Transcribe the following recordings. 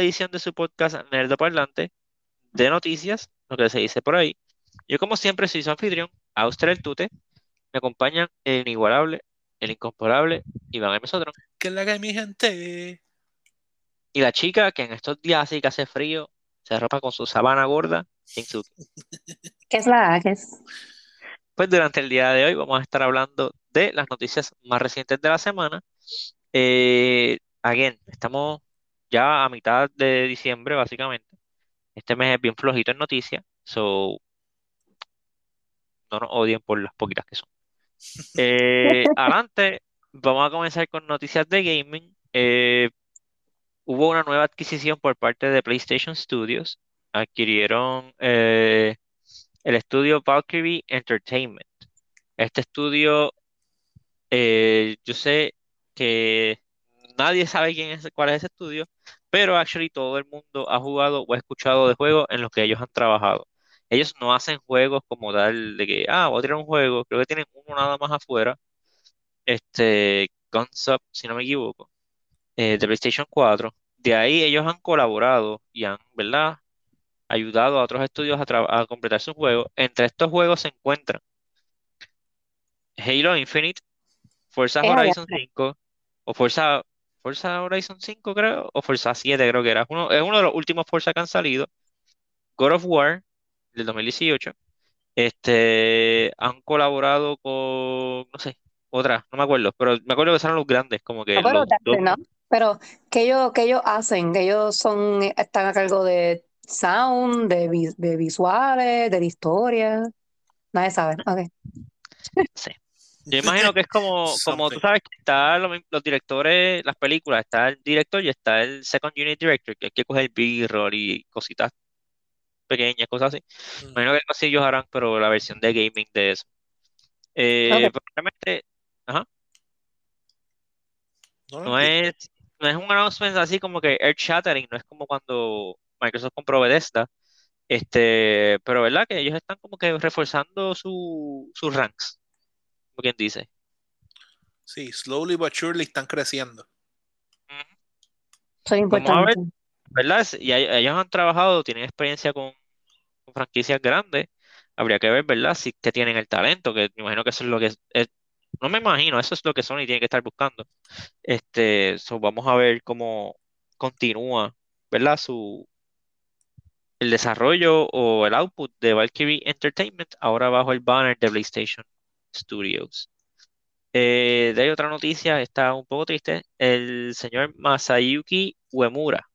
nueva edición de su podcast Nerdo Parlante de noticias, lo que se dice por ahí. Yo como siempre soy su anfitrión, Austria el Tute. Me acompañan el inigualable, el incomparable Iván M. Sotron. ¿Qué es la que hay, mi gente? Y la chica que en estos días así que hace frío, se arropa con su sabana gorda, Shinsuke. ¿Qué es la que es? Pues durante el día de hoy vamos a estar hablando de las noticias más recientes de la semana. Eh, again, estamos ya a mitad de diciembre, básicamente. Este mes es bien flojito en noticias, so no nos odien por las poquitas que son. Eh, adelante, vamos a comenzar con noticias de gaming. Eh, hubo una nueva adquisición por parte de PlayStation Studios. Adquirieron eh, el estudio Valkyrie Entertainment. Este estudio, yo sé que nadie sabe quién es, cuál es ese estudio, pero actually todo el mundo ha jugado o ha escuchado de juegos en los que ellos han trabajado. Ellos no hacen juegos como tal de que, ah, voy a tirar un juego, creo que tienen uno nada más afuera, este, Guns Up, si no me equivoco, eh, de PlayStation 4. De ahí ellos han colaborado y han, ¿verdad? Ayudado a otros estudios a, a completar sus juegos. Entre estos juegos se encuentran Halo Infinite, Forza Horizon 5, o Forza, Forza Horizon 5 creo, o Forza 7 creo que era. Uno, es uno de los últimos Forza que han salido. God of War del 2018. Este, han colaborado con, no sé, otra, no me acuerdo, pero me acuerdo que son los grandes, como que los. ¿no? Pero, ¿qué ellos, qué ellos hacen? Que ellos son, están a cargo de sound, de, vi- de visuales, de la historia. Nadie sabe. Ok. Sí. Yo imagino que es como, como tú sabes que están los, los directores, las películas, está el director y está el second unit director, que hay que coger B-roll y cositas pequeñas, cosas así. Mm. Imagino que así ellos harán, pero la versión de gaming de eso. Eh, pero realmente, ajá, No es, no es un announcement así como que earth-shattering, no es como cuando Microsoft compró Bethesda, este, pero verdad que ellos están como que reforzando su, sus ranks, como quien dice. Sí, slowly but surely están creciendo. Ujú. Eso es Vamos a ver, importante. ¿verdad? Y ellos han trabajado, tienen experiencia con, con franquicias grandes. Habría que ver, ¿verdad? Si que tienen el talento, que me imagino que eso es lo que es, es- no me imagino, eso es lo que Sony tiene que estar buscando. Este, so vamos a ver cómo continúa, ¿verdad? Su el desarrollo o el output de Valkyrie Entertainment ahora bajo el banner de PlayStation Studios. Eh, de otra noticia, está un poco triste. El señor Masayuki Uemura,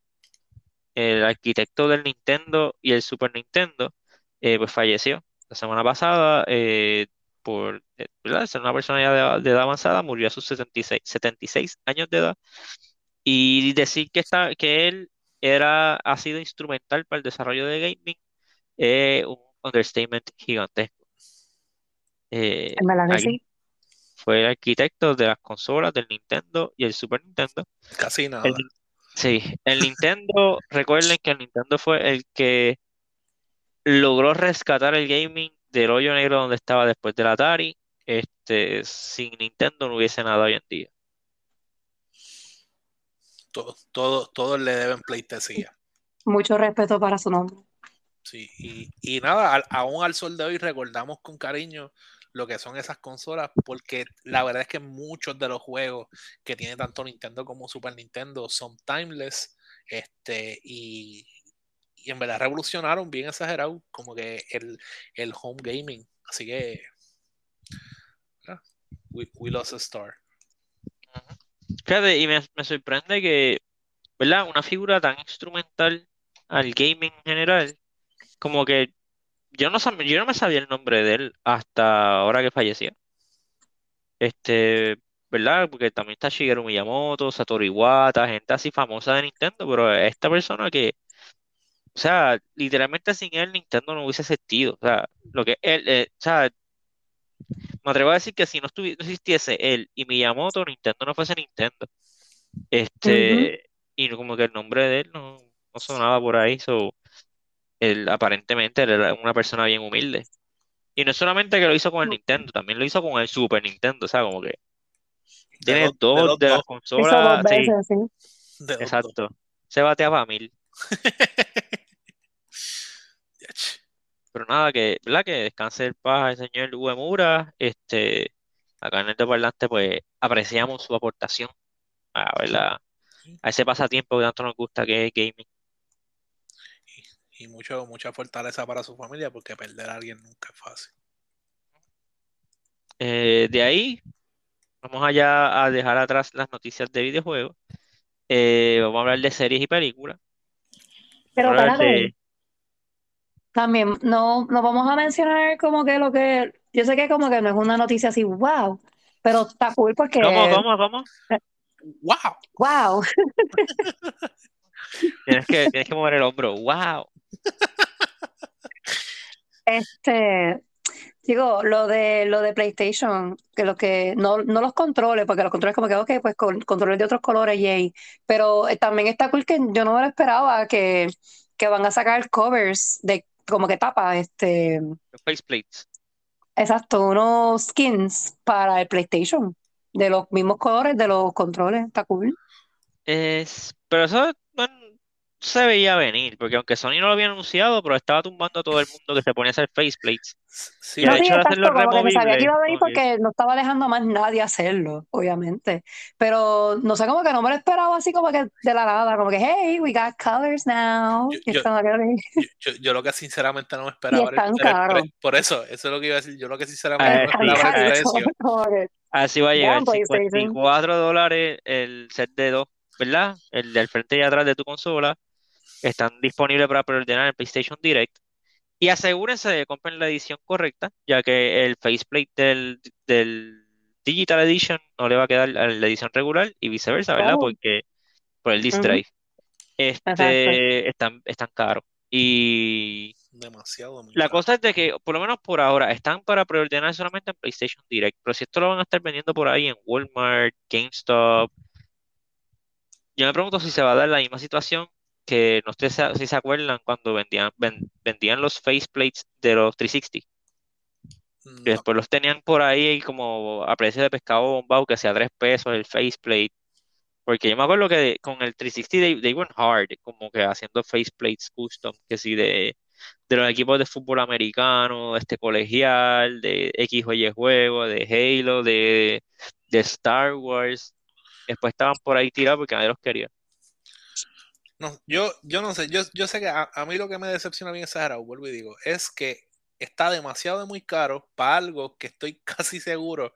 el arquitecto del Nintendo y el Super Nintendo, eh, pues falleció la semana pasada eh, por ser una persona ya de, edad avanzada, murió a sus 76, 76 años de edad. Y decir que, está, que él era, ha sido instrumental para el desarrollo de gaming un understatement gigantesco. Eh, En verdad que alguien sí. fue el arquitecto de las consolas del Nintendo y el Super Nintendo. Casi El nada. Nin- sí, el Nintendo, recuerden que el Nintendo fue el que logró rescatar el gaming del hoyo negro donde estaba después del Atari. Este, sin Nintendo no hubiese nada hoy en día. Todo, todo, todos le deben pleitesía. Mucho respeto para su nombre. Sí, y, y nada, al- aún al sol de hoy recordamos con cariño lo que son esas consolas, porque la verdad es que muchos de los juegos que tiene tanto Nintendo como Super Nintendo son timeless, este, y, y en verdad revolucionaron bien exagerado como que el, el home gaming. Así que, we, we lost a star. Fíjate, y me, me sorprende que, ¿verdad? Una figura tan instrumental al gaming en general, como que yo no, sab- yo no me sabía el nombre de él hasta ahora que falleció. Este, ¿verdad? Porque también está Shigeru Miyamoto, Satoru Iwata, gente así famosa de Nintendo, pero esta persona que, o sea, literalmente sin él Nintendo no hubiese existido. O sea, lo que él, eh, o sea, me atrevo a decir que si no, no existiese él y Miyamoto, Nintendo no fuese Nintendo. Este, y como que el nombre de él no, no sonaba por ahí, so, él aparentemente él era una persona bien humilde. Y no es solamente que lo hizo con el Nintendo, también lo hizo con el Super Nintendo, o sea, como que De tiene de dos los de las dos, Hizo dos consolas, sí, veces, sí. de los dos. exacto. se bateaba a mil. Pero nada, que, ¿verdad? Que descanse el paz el señor Uemura. Este, acá en el parlante, pues apreciamos su aportación a, ¿verdad? a ese pasatiempo que tanto nos gusta que es gaming. Y, mucho, mucha fortaleza para su familia, porque perder a alguien nunca es fácil. Eh, de ahí, vamos allá a dejar atrás las noticias de videojuegos. Eh, vamos a hablar de series y películas. Pero de- también no, no vamos a mencionar como que lo que, yo sé que como que no es una noticia así, wow, pero está cool porque, ¿Cómo, cómo, cómo? ¡Wow! wow, Tienes que, tienes que mover el hombro. ¡Wow! Este, digo, lo de, lo de PlayStation, que lo que, no, no los controles, porque los controles como que, ok, pues con controles de otros colores, yay, pero eh, también está cool que yo no me lo esperaba, que, que van a sacar covers de, como que tapa, este, Los faceplates. exacto, unos skins para el PlayStation, de los mismos colores de los controles, está cool. Es, pero eso se veía venir, porque aunque Sony no lo había anunciado, pero estaba tumbando a todo el mundo que se ponía a hacer faceplates. Sí, Y No, el hecho de hacerlo sabía que iba a venir porque no estaba dejando a más nadie hacerlo, obviamente. Pero no sé, como que no me lo esperaba así como que de la nada, como que, hey, we got colors now. Yo- lo que sinceramente no me esperaba era- pre- Por eso, eso es lo que iba a decir. Yo lo que sinceramente no me sí, esperaba era el precio. Así va a llegar, PlayStation. 54 dólares el set de dos, ¿verdad? El del frente y atrás de tu consola. Están disponibles para preordenar en PlayStation Direct. Y asegúrense de que compren la edición correcta, ya que el faceplate del, del Digital Edition no le va a quedar a la edición regular y viceversa, ¿verdad? Oh. Porque por el disc drive. Este, están, están caros. Y Demasiado. muy la caro. cosa es de que, por lo menos por ahora, están para preordenar solamente en PlayStation Direct. Pero si esto lo van a estar vendiendo por ahí en Walmart, GameStop, yo me pregunto si se va a dar la misma situación que no sé si se acuerdan cuando vendían, ven- vendían los faceplates de los 360. Que No, después los tenían por ahí como a precio de pescado bombado, que sea 3 pesos el faceplate. Porque yo me acuerdo que con el 360 they, they went hard, como que haciendo faceplates custom, que sí, de, de los equipos de fútbol americano, este colegial, de X o Y juego, de Halo, de, de Star Wars. Después estaban por ahí tirados porque nadie los quería. No, yo, yo no sé, yo, yo sé que a, a mí lo que me decepciona bien exagerado, vuelvo y digo, es que está demasiado muy caro para algo que estoy casi seguro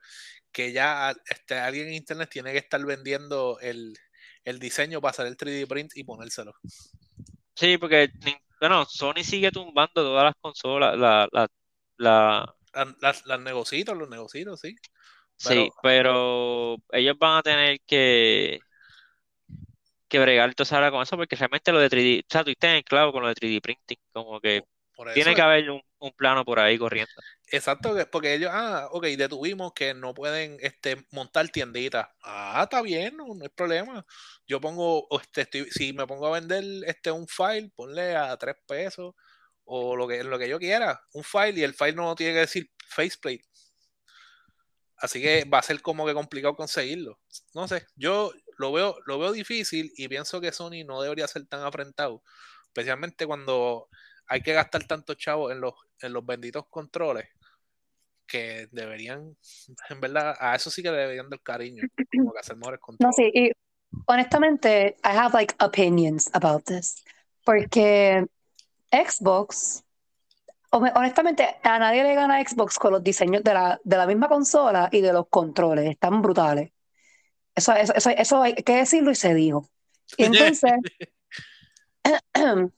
que ya este, alguien en internet tiene que estar vendiendo el, el diseño para hacer el 3D print y ponérselo. Sí, porque, bueno, Sony sigue tumbando todas las consolas, la, la, la, Las, las, las negocitos, los negocitos, sí. Sí, pero ellos van a tener que, que bregar entonces ahora con eso, porque realmente lo de 3D, o sea, tú estás en clavo con lo de 3D printing, como que tiene que haber un, un plano por ahí corriendo. Exacto, que- porque ellos, ah, ok, detuvimos que no pueden este, montar tienditas. Ah, está bien, no, no hay problema. Yo pongo, este, estoy- si me pongo a vender este, un file, ponle a tres pesos o lo que, lo que yo quiera, un file y el file no tiene que decir faceplate. Así que va a ser como que complicado conseguirlo. No sé, yo lo veo, lo veo difícil y pienso que Sony no debería ser tan afrentado, especialmente cuando hay que gastar tantos chavos en los, en los benditos controles que deberían, en verdad, a eso sí que le deberían dar cariño, como que hacer mejores No, controles. sí, y honestamente, I have like opinions about this. Porque Xbox, hon- honestamente, a nadie le gana Xbox con los diseños de la, de la misma consola y de los controles. Están brutales. Eso, eso, eso, eso hay que decirlo y se dijo. Y entonces,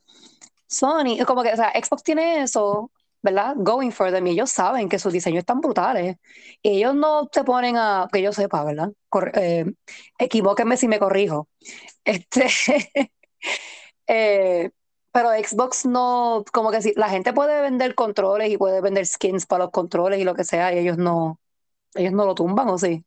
Sony, como que, o sea, Xbox tiene eso, ¿verdad? Going for them, y ellos saben que sus diseños están brutales. Y ellos no se ponen a, que yo sepa, ¿verdad? Corre- eh, equivóquenme si me corrijo. Este, eh, pero Xbox no, como que si la gente puede vender controles y puede vender skins para los controles y lo que sea, y ellos no, ellos no lo tumban, ¿o sí?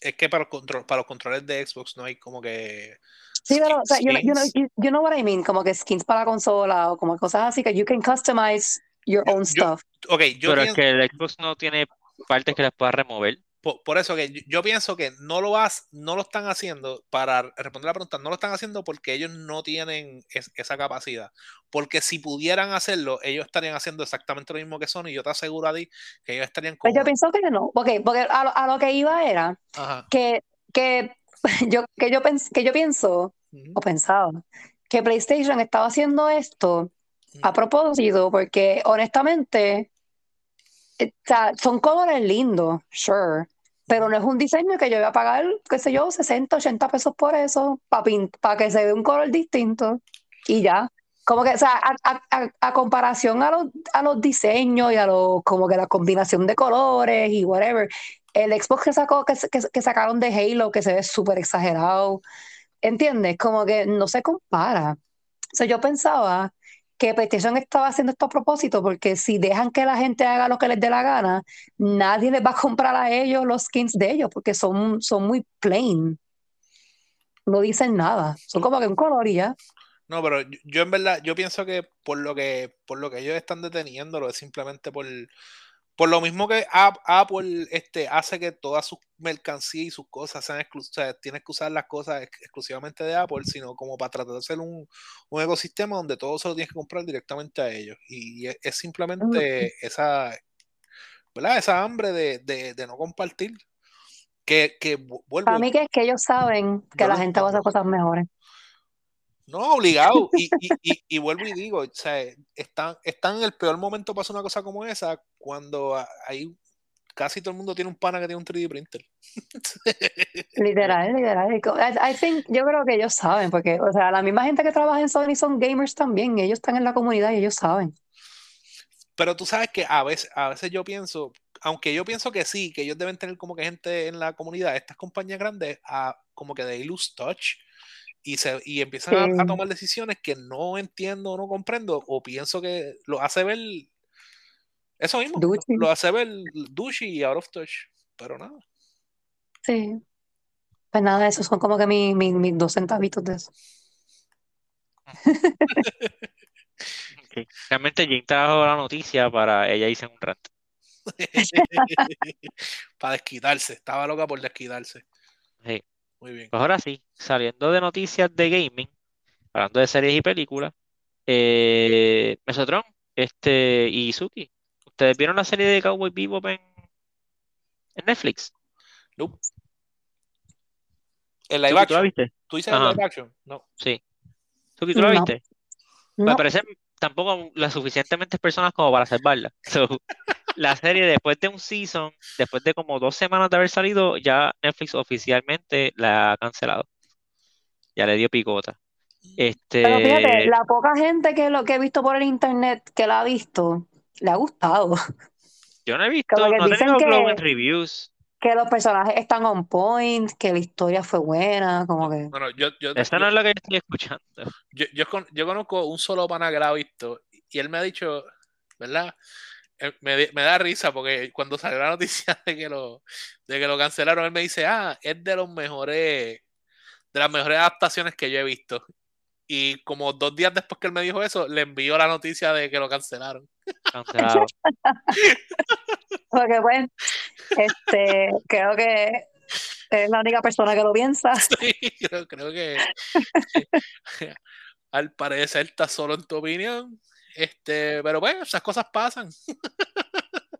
Es que para, los control, para los controles de Xbox no hay como que Sí, pero, o sea, you know, you know, you- you know what I mean, como que skins para la consola o como cosas así que you can customize your Yo- own yo- stuff. Ok, yo Pero es que el Xbox no tiene partes que las pueda remover. Por, por eso que yo, yo pienso que no lo has, no lo están haciendo para responder la pregunta, no lo están haciendo porque ellos no tienen es- esa capacidad. Porque si pudieran hacerlo, ellos estarían haciendo exactamente lo mismo que Sony. y Yo te aseguro a ti que ellos estarían Pues con. yo pienso que no, porque, porque a, lo, a lo que iba era Ajá. que, que, yo, que, yo pens- que yo pienso, o pensaba, que PlayStation estaba haciendo esto a propósito, porque honestamente, eh, o sea, son colores lindos, sure, pero no es un diseño que yo voy a pagar, qué sé yo, 60, 80 pesos por eso, para que se vea un color distinto y ya. Como que, o sea, a- a- a comparación a los, a los diseños y a los, como que la combinación de colores y whatever, el Xbox que sacó, que, que, que sacaron de Halo, que se ve súper exagerado, ¿entiendes? Como que no se compara. O sea, yo pensaba que PlayStation estaba haciendo esto a propósito, porque si dejan que la gente haga lo que les dé la gana, nadie les va a comprar a ellos los skins de ellos, porque son, son muy plain. No dicen nada. Son como que un color y ya. No, pero yo, en verdad, yo pienso que por lo que, por lo que ellos están deteniéndolo es simplemente por, por lo mismo que App- Apple este, hace que todas sus mercancías y sus cosas sean exclusivas, tienes que usar las cosas ex- exclusivamente de Apple, sino como para tratar de hacer un, un ecosistema donde todo se lo tienes que comprar directamente a ellos. Y es, es simplemente esa, ¿verdad? Esa hambre de, de, de no compartir. Que, que vu- vuelvo, Para mí que es que ellos saben que la gente va a hacer cosas mejores. No, obligado. Y, y, y, y vuelvo y digo, o sea, están, están en el peor momento para hacer una cosa como esa cuando ahí casi todo el mundo tiene un pana que tiene un 3D printer. Literal, literal. I, I think, yo creo que ellos saben, porque, o sea, la misma gente que trabaja en Sony son gamers también, ellos están en la comunidad y ellos saben. Pero tú sabes que a veces, a veces yo pienso, aunque yo pienso que sí, que ellos deben tener como que gente en la comunidad, estas compañías grandes, a, como que de lose touch y, se, y empiezan a, a tomar decisiones que no entiendo o no comprendo, o pienso que lo hace ver eso mismo, lo, hace ver douchey y out of touch. Pero nada. Sí. Pues nada, esos son como que mis mis- mis dos centavitos de eso. Ok. Realmente Jane trajo la noticia para ella en un rato. Para desquitarse. Estaba loca por desquitarse. Sí. Muy bien. Pues ahora sí, saliendo de noticias de gaming, hablando de series y películas, eh, Mesotron este, y Suki, ¿ustedes vieron la serie de Cowboy Bebop en, en Netflix? Nope. El live Suki, ¿tú la action. viste? ¿Tú dices el Ajá. live action? No. Sí. Suki, ¿tú la No. viste? Me No, parece tampoco las suficientemente personas como para salvarla. So, la serie después de un season, después de como dos semanas de haber salido, ya Netflix oficialmente la ha cancelado. Ya le dio picota. pero fíjate, Este, la poca gente que lo que he visto por el internet que la ha visto, le ha gustado. yo no he Como visto, que no dicen que, reviews. que los personajes están on point, que la historia fue buena, como que. Bueno, yo, yo, Esa yo, no es la que yo estoy escuchando. yo, yo con- yo conozco un solo pana que la ha visto y él me ha dicho, ¿verdad? Eh, Me, me da risa porque cuando salió la noticia de que lo, de que lo cancelaron, él me dice, ah, es de los mejores, de las mejores adaptaciones que yo he visto. Y como dos días después que él me dijo eso, le envió la noticia de que lo cancelaron. Cancelado. Porque bueno, este, creo que es la única persona que lo piensa. Sí, creo, creo que al parecer está solo en tu opinión. Este, pero bueno, esas cosas pasan.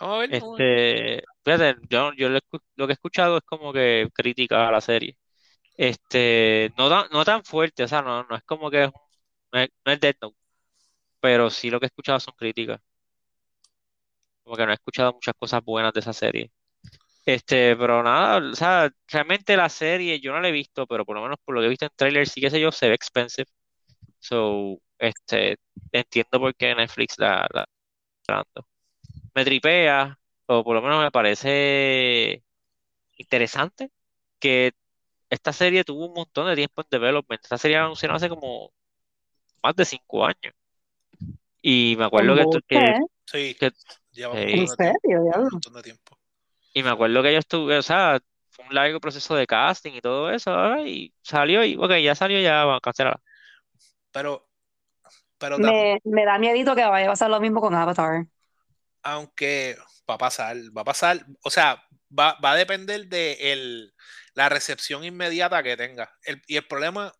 Vamos a ver. Este, fíjate, yo, yo lo, que he escuchado es como que crítica a la serie. Este, no tan, no tan fuerte, o sea, no, no es como que es, un- no es, no es Death Note, pero sí lo que he escuchado son críticas. Como que no he escuchado muchas cosas buenas de esa serie. Este, pero nada, o sea, realmente la serie yo no la he visto, pero por lo menos por lo que he visto en trailers, sí que sé yo, se ve expensive. So, este, entiendo por qué Netflix la, la. Me tripea, o por lo menos me parece interesante que esta serie tuvo un montón de tiempo en development. Esta serie la anunciaron hace como más de cinco años. Y me acuerdo que, que. Sí, que- lleva un Sí. ¿En montón de tiempo. serio, un montón de tiempo. y me acuerdo que yo estuve, o sea, fue un largo proceso de casting y todo eso, ¿verdad? y salió y, ok, ya salió, ya vamos a cancelar. Pero, pero Me, me da miedito que vaya a pasar lo mismo con Avatar. aunque, va a pasar, va a pasar, o sea, va, va a depender de el, la recepción inmediata que tenga. El, y el problema,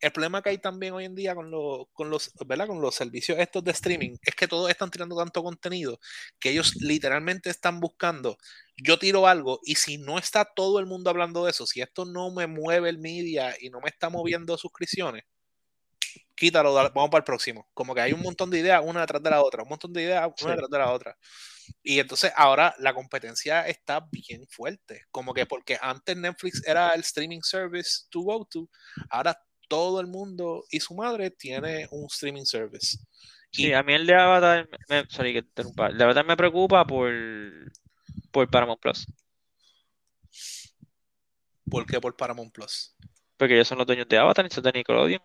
el problema que hay también hoy en día con, los con, los, ¿verdad? con los servicios estos de streaming es que todos están tirando tanto contenido que ellos literalmente están buscando. Yo tiro algo y si no está todo el mundo hablando de eso, si esto no me mueve el media y no me está moviendo suscripciones, quítalo, vamos para el próximo. Como que hay un montón de ideas una detrás de la otra, un montón de ideas una detrás de la otra. Y entonces ahora la competencia está bien fuerte. Como que porque antes Netflix era el streaming service to go to, ahora todo el mundo y su madre tiene un streaming service. Sí, a mí el de Avatar, me, sorry, que El de Avatar me preocupa por, por Paramount Plus. ¿Por qué por Paramount Plus? Porque ellos son los dueños de Avatar y son de Nickelodeon.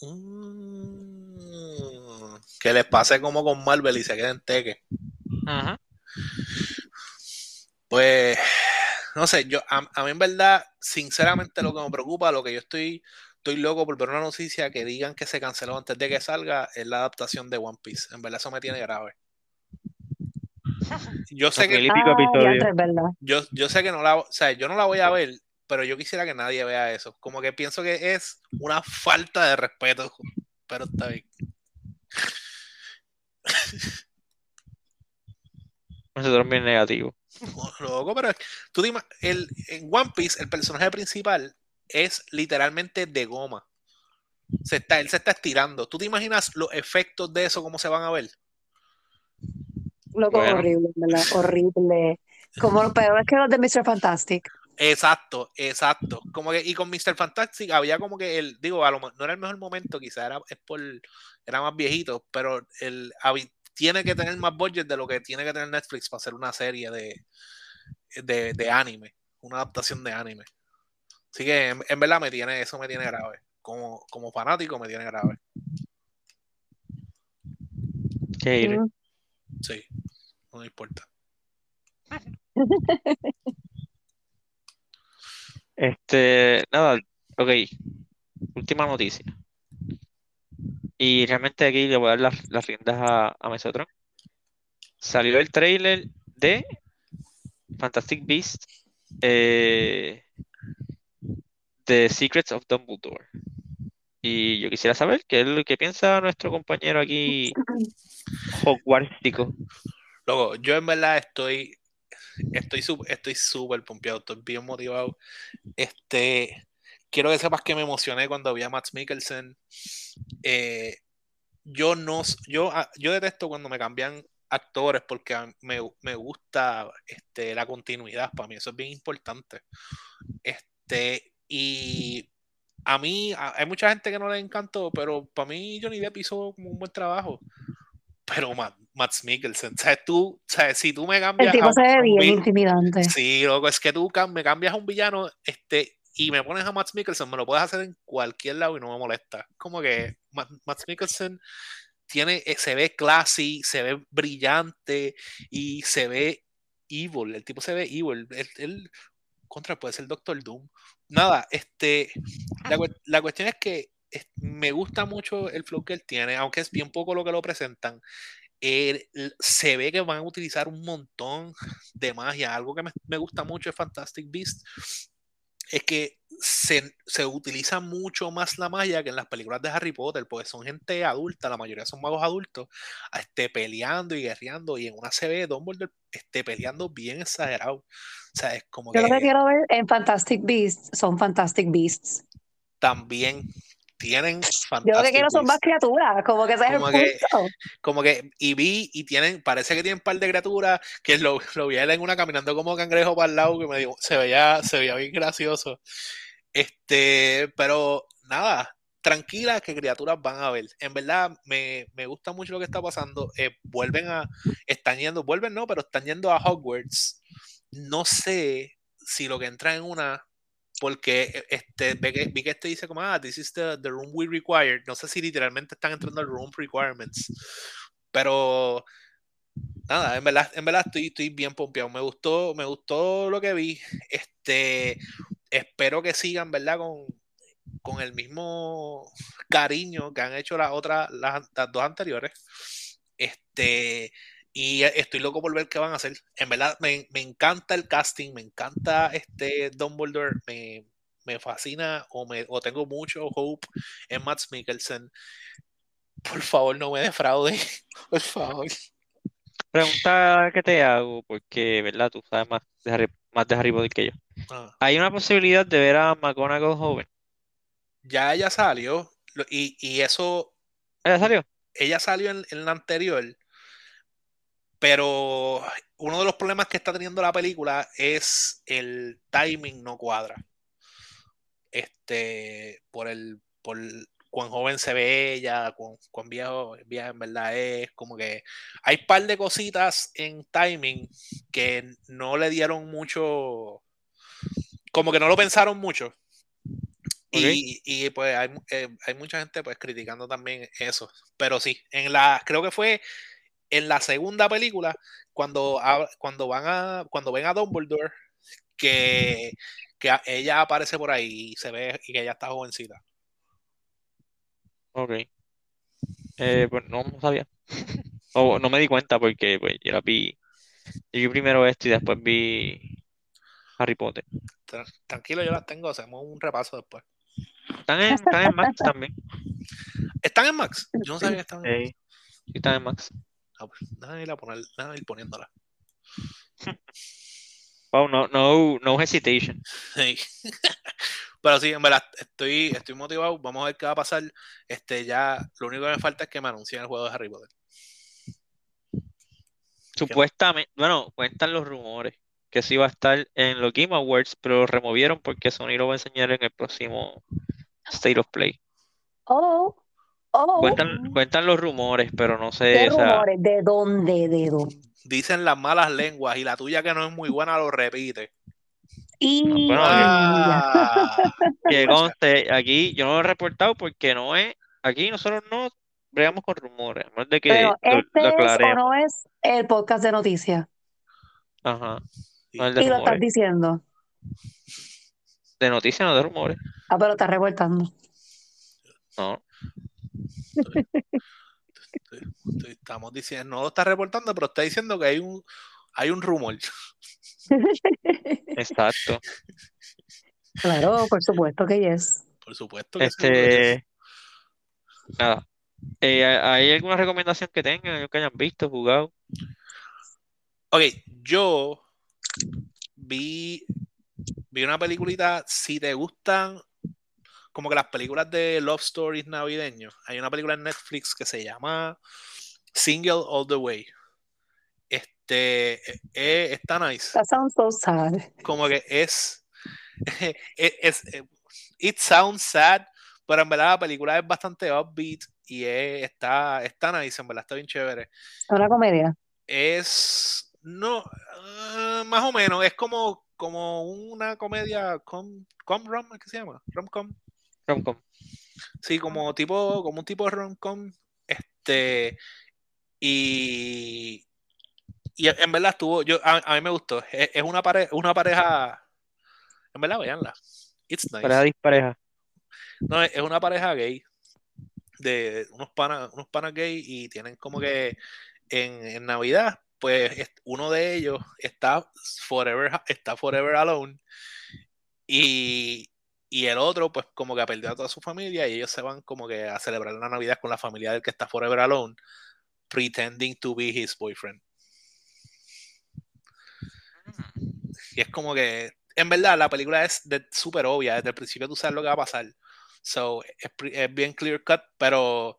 Mm, que les pase como con Marvel y se queden teque. Pues, no sé, yo a, mí en verdad, sinceramente lo que me preocupa, lo que yo estoy, estoy loco por ver una noticia que digan que se canceló antes de que salga, es la adaptación de One Piece. En verdad eso me tiene grave. Yo sé que ah, yo, yo sé que no la, o sea, yo no la voy a ver, pero yo quisiera que nadie vea eso. Como que pienso que es una falta de respeto, pero está bien. Nosotros bien negativo. Loco, pero tú el, en One Piece el personaje principal es literalmente de goma. Se está, él se está estirando. ¿Tú te imaginas los efectos de eso, cómo se van a ver? Loco, horrible, ¿verdad? Horrible. Como lo peor es que los de Mr. Fantastic. Exacto, exacto. Como que, y con Mr. Fantastic había como que el, digo, a lo, no era el mejor momento, quizá era, es por, era más viejito, pero el, tiene que tener más budget de lo que tiene que tener Netflix para hacer una serie de, de, anime, una adaptación de anime. Así que en, verdad me tiene, eso me tiene grave. Como, como fanático me tiene grave. ¿Qué Sí, no me importa. Este, nada, ok. Última noticia. Y realmente aquí le voy a dar las, riendas a, a Mesotron. Salió el trailer de Fantastic Beast eh, The Secrets of Dumbledore. Y yo quisiera saber qué es lo que piensa nuestro compañero aquí, Hogwartsico. Luego, yo en verdad estoy estoy súper estoy súper pompeado, estoy bien motivado. Este, quiero que sepas que me emocioné cuando vi a Max Mikkelsen. Eh, yo no, yo, ah, yo detesto cuando me cambian actores porque me, me, gusta este, la continuidad para mí, eso es bien importante. Este, y a mí, hay mucha gente que no le encantó, pero para mí Johnny Depp hizo como un buen trabajo. Pero Max Mikkelsen, ¿sabes? Tú, ¿sabes? Si tú me cambias. El tipo se ve bien intimidante. Sí, loco, es que tú me cambias a un villano este, y me pones a Max Mikkelsen, me lo puedes hacer en cualquier lado y no me molesta. Como que Max Mikkelsen tiene, eh, se ve classy, se ve brillante y se ve evil. El tipo se ve evil. Él, contra puede ser el Doctor Doom. Nada, este, la, la cuestión es que me gusta mucho el flow que él tiene, aunque es bien poco lo que lo presentan. se ve que van a utilizar un montón de magia. Algo que me, me gusta mucho de Fantastic Beast es que se, se, utiliza mucho más la magia que en las películas de Harry Potter, porque son gente adulta, la mayoría son magos adultos, este, peleando y guerreando, y en una se ve Dumbledore este, peleando bien exagerado. O sea, es como Yo lo que quiero ver en Fantastic Beasts son Fantastic Beasts. También, tienen Yo lo que quiero son más criaturas, como que ese como es el que, punto. Como que, y vi, y tienen, parece que tienen un par de criaturas que lo, lo vi en una caminando como cangrejo para el lado, que me dijo, se veía, se veía bien gracioso. Este, pero nada, tranquila que criaturas van a ver. En verdad, me, me gusta mucho lo que está pasando. Eh, vuelven a, están yendo, vuelven no, pero están yendo a Hogwarts. No sé si lo que entra en una porque eh, este, vi que, este dice como, ah, this is the, the, room we require. No sé si literalmente están entrando al room requirements, pero nada, en verdad, en verdad estoy, estoy bien pompeado. Me gustó, me gustó lo que vi. Este, espero que sigan, ¿verdad? Con, con el mismo cariño que han hecho las otras, las, las dos anteriores. Este, Y estoy loco por ver qué van a hacer. En verdad, me, me encanta el casting, me encanta este Dumbledore, me, me fascina o, me, o tengo mucho hope en Max Mikkelsen. Por favor, no me defraude. Por favor. Pregunta que te hago, porque, ¿verdad? Tú sabes más de Harry, más de Harry Potter que yo. Ah, ¿Hay una posibilidad de ver a McGonagall joven? ya ella salió y, y eso, ¿Ya salió? ella salió en, en la anterior, pero uno de los problemas que está teniendo la película es el timing no cuadra. Este, por el, por cuán joven se ve ella, cuán, cuán viejo, vieja en verdad es, como que hay par de cositas en timing que no le dieron mucho, como que no lo pensaron mucho. Y, y, pues hay, eh, hay, mucha gente pues criticando también eso. Pero sí, en la, creo que fue en la segunda película, cuando, cuando van a, cuando ven a Dumbledore, que, que ella aparece por ahí y se ve y que ella está jovencita. Ok. Eh, pues no, no sabía. o no me di cuenta porque pues, yo la vi. Yo vi primero esto y después vi Harry Potter. Tranquilo, yo las tengo, hacemos un repaso después. Están en, están en Max también. ¿Están en Max? Yo no sabía que estaban en Max. Sí, están en Max. Ah, pues, déjame ir, a poner, déjame ir poniéndola. Wow, no, no, no hesitation. Sí. Pero sí, en verdad, estoy, estoy motivado. Vamos a ver qué va a pasar. Este, ya, lo único que me falta es que me anuncien el juego de Harry Potter. Supuestamente, bueno, cuentan los rumores que sí va a estar en los Game Awards, pero lo removieron porque Sony lo va a enseñar en el próximo State of Play. Oh, oh. Cuentan, cuentan los rumores, pero no sé. ¿Qué rumores? ¿De dónde? ¿De dónde? Dicen las malas lenguas y la tuya que no es muy buena lo repite. Y bueno, Ah, que conste, aquí yo no lo he reportado porque no es, aquí nosotros no bregamos con rumores, menos de que pero lo, este lo es o no es el podcast de noticias. Ajá, sí. no es de Y lo estás diciendo. De noticias, no de rumores. Ah, pero estás reportando. No. Estoy- Estamos diciendo, no lo está reportando, pero está diciendo que hay un, hay un rumor. Exacto. Claro, por supuesto que yes. Por supuesto que sí. Este, nada. Eh, ¿hay alguna recomendación que tengan, que hayan visto, jugado? Ok, yo vi, vi una peliculita, si te gustan como que las películas de Love Stories navideños, hay una película en Netflix que se llama Single All the Way. Este, eh, está nice. That sounds so sad. Como que es, es, es- eh, it sounds sad, pero en verdad la película es bastante upbeat y es- está, está nice, en verdad está bien chévere Es una comedia. es no ah, más o menos es como como una comedia com, com rom ¿qué se llama rom-com Romcom. sí como tipo como un tipo de rom-com este y y en verdad estuvo yo a, a mí me gustó es, es una pareja una pareja en verdad veanla it's nice Pareja dispareja. no, es es una pareja gay de unos panas unos panas gay y tienen como que en, en Navidad, pues es- uno de ellos está forever, está forever alone y, y el otro pues como que perdió a toda su familia y ellos se van como que a celebrar la Navidad con la familia del que está forever alone, pretending to be his boyfriend. Y es como que, en verdad, la película es súper obvia, desde el principio tú sabes lo que va a pasar. So, es, bien clear cut, pero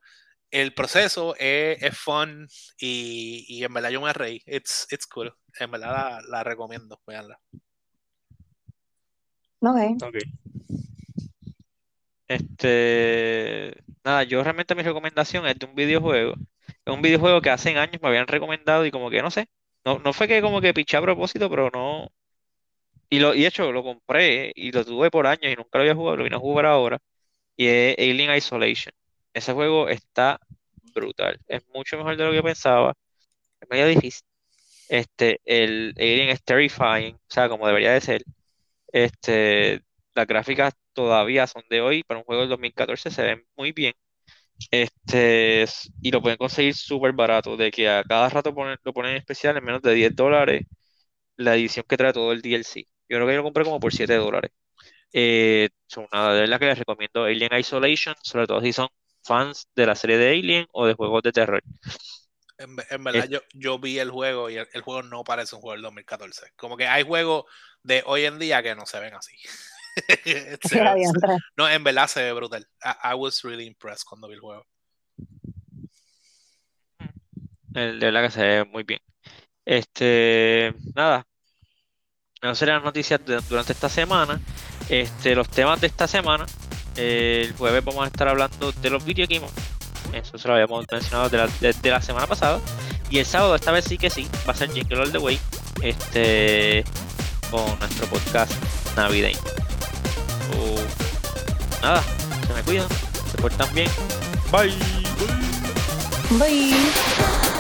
el proceso es, fun y, en verdad yo me reí. It's, it's cool. En verdad la recomiendo, veanla. Ok. Este, nada, yo realmente mi recomendación es de un videojuego. Es un videojuego que hace años me habían recomendado y como que no sé. No, no fue que como que piché a propósito, pero no. Y lo, y de hecho lo compré y lo tuve por años y nunca lo había jugado, lo vine a jugar ahora. Y es Alien Isolation. Ese juego está brutal. Es mucho mejor de lo que pensaba. Es medio difícil. Este, el Alien es terrifying, o sea, como debería de ser. Este, las gráficas todavía son de hoy, para un juego del 2014 se ven muy bien. Este, y lo pueden conseguir súper barato, de que a cada rato lo ponen en especial en menos de 10 dólares la edición que trae todo el DLC. Yo creo que yo lo compré como por 7 dólares. Eh, son de verdad que les recomiendo Alien Isolation, sobre todo si son fans de la serie de Alien o de juegos de terror. En, ve- en verdad, Es- yo, yo vi el juego y el, el juego no parece un juego del 2014. Como que hay juegos de hoy en día que no se ven así. Se no, en verdad se ve brutal. I, I was really impressed cuando vi el juego. el- de verdad que se ve muy bien. Este, nada, no serían las noticias de- durante esta semana. Este, los temas de esta semana, eh, el jueves vamos a estar hablando de los video games. Eso se lo habíamos mencionado de la, de- la semana pasada. Y el sábado, esta vez sí que sí, va a ser Jingle All the Way. Este, con nuestro podcast navideño. So, nada, se me cuidan, se portan bien. Bye. Bye.